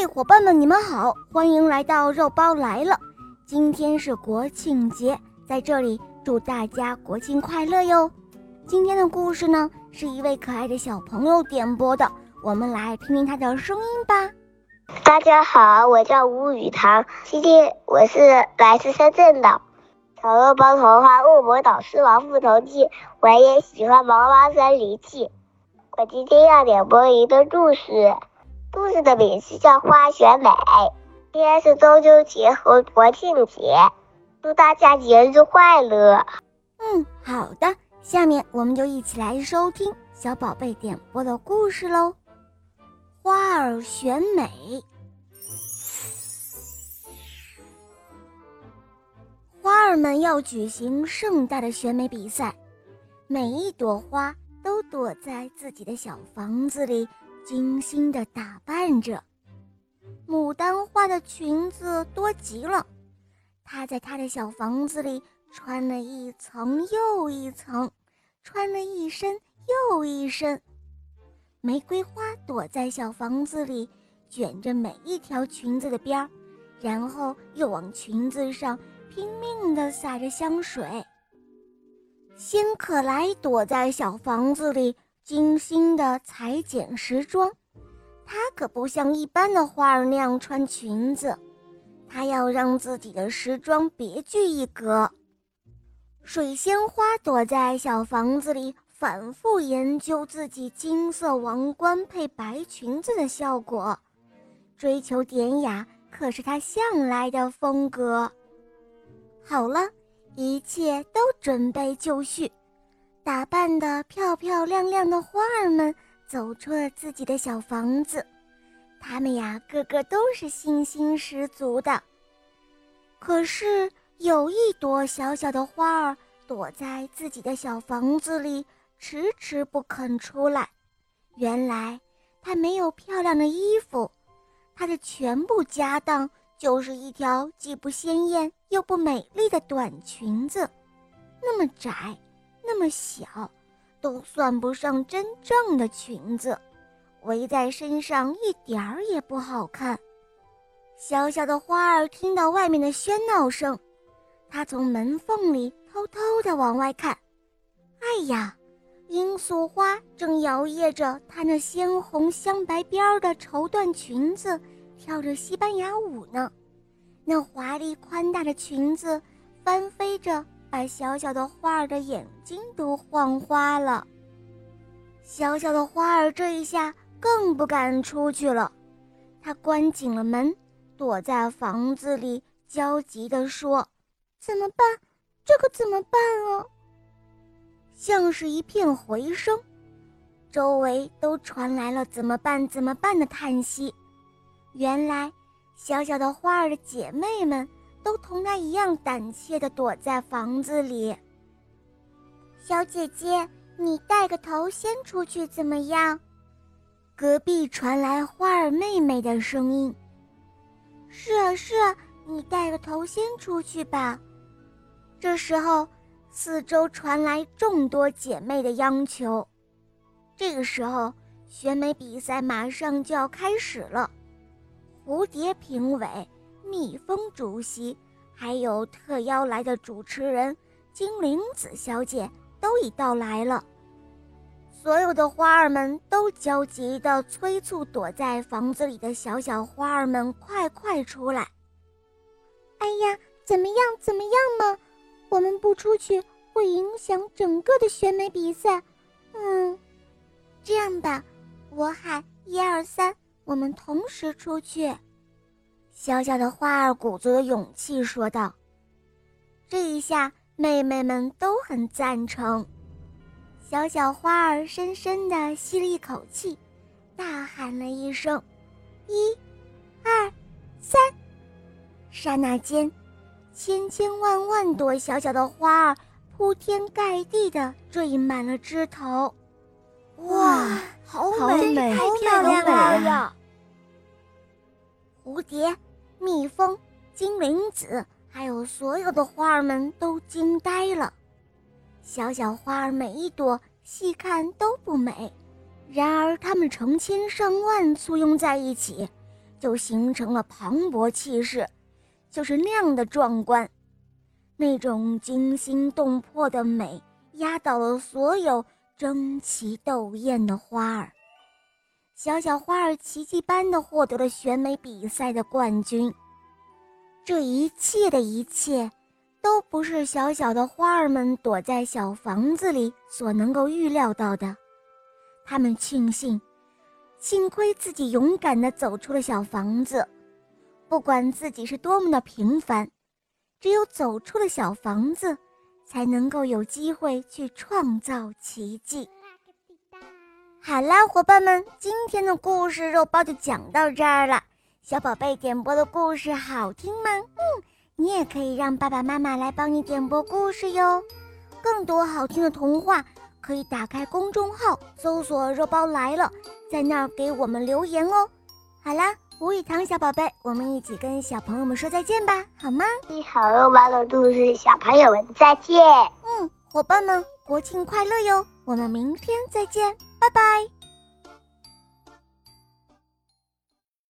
嘿，伙伴们，你们好，欢迎来到肉包来了。今天是国庆节，在这里祝大家国庆快乐哟。今天的故事呢，是一位可爱的小朋友点播的，我们来听听他的声音吧。大家好，我叫吴雨堂，今天我是来自深圳的。小肉包童话《恶魔岛狮王复仇记》，我也喜欢《毛毛森林记》。我今天要点播一个故事。故事的名字叫《花选美》。今天是中秋节和国庆节，祝大家节日快乐。嗯，好的，下面我们就一起来收听小宝贝点播的故事喽。花儿选美，花儿们要举行盛大的选美比赛，每一朵花都躲在自己的小房子里。精心的打扮着，牡丹花的裙子多极了。她在她的小房子里穿了一层又一层，穿了一身又一身。玫瑰花躲在小房子里，卷着每一条裙子的边儿，然后又往裙子上拼命地撒着香水。仙可来躲在小房子里。精心的裁剪时装，她可不像一般的花儿那样穿裙子，她要让自己的时装别具一格。水仙花躲在小房子里，反复研究自己金色王冠配白裙子的效果，追求典雅可是她向来的风格。好了，一切都准备就绪。打扮的漂漂亮亮的花儿们走出了自己的小房子，他们呀，个个都是信心十足的。可是有一朵小小的花儿躲在自己的小房子里，迟迟不肯出来。原来，它没有漂亮的衣服，它的全部家当就是一条既不鲜艳又不美丽的短裙子，那么窄。那么小，都算不上真正的裙子，围在身上一点儿也不好看。小小的花儿听到外面的喧闹声，它从门缝里偷偷地往外看。哎呀，罂粟花正摇曳着它那鲜红镶白边儿的绸缎裙子，跳着西班牙舞呢。那华丽宽大的裙子翻飞着。把小小的花儿的眼睛都晃花了。小小的花儿这一下更不敢出去了，它关紧了门，躲在房子里，焦急地说：“怎么办？这可怎么办啊？”像是一片回声，周围都传来了“怎么办？怎么办？”的叹息。原来，小小的花儿的姐妹们。都同他一样胆怯地躲在房子里。小姐姐，你带个头先出去怎么样？隔壁传来花儿妹妹的声音。是啊，是啊，你带个头先出去吧。这时候，四周传来众多姐妹的央求。这个时候，选美比赛马上就要开始了。蝴蝶评委。蜜蜂主席，还有特邀来的主持人精灵子小姐都已到来了。所有的花儿们都焦急地催促躲在房子里的小小花儿们快快出来。哎呀，怎么样？怎么样嘛？我们不出去会影响整个的选美比赛。嗯，这样吧，我喊一二三，我们同时出去。小小的花儿鼓足了勇气说道：“这一下，妹妹们都很赞成。”小小花儿深深地吸了一口气，大喊了一声：“一、二、三！”刹那间，千千万万朵小小的花儿铺天盖地地缀满了枝头。哇，好美，太漂亮了！蝴蝶。蜜蜂、精灵子，还有所有的花儿们都惊呆了。小小花儿每一朵细看都不美，然而它们成千上万簇拥在一起，就形成了磅礴气势，就是那样的壮观，那种惊心动魄的美压倒了所有争奇斗艳的花儿。小小花儿奇迹般的获得了选美比赛的冠军。这一切的一切，都不是小小的花儿们躲在小房子里所能够预料到的。他们庆幸，幸亏自己勇敢地走出了小房子。不管自己是多么的平凡，只有走出了小房子，才能够有机会去创造奇迹。好啦，伙伴们，今天的故事肉包就讲到这儿了。小宝贝点播的故事好听吗？嗯，你也可以让爸爸妈妈来帮你点播故事哟。更多好听的童话，可以打开公众号搜索“肉包来了”，在那儿给我们留言哦。好啦，吴雨堂小宝贝，我们一起跟小朋友们说再见吧，好吗？你好肉包的故事，小朋友们再见。嗯，伙伴们，国庆快乐哟！我们明天再见。拜拜。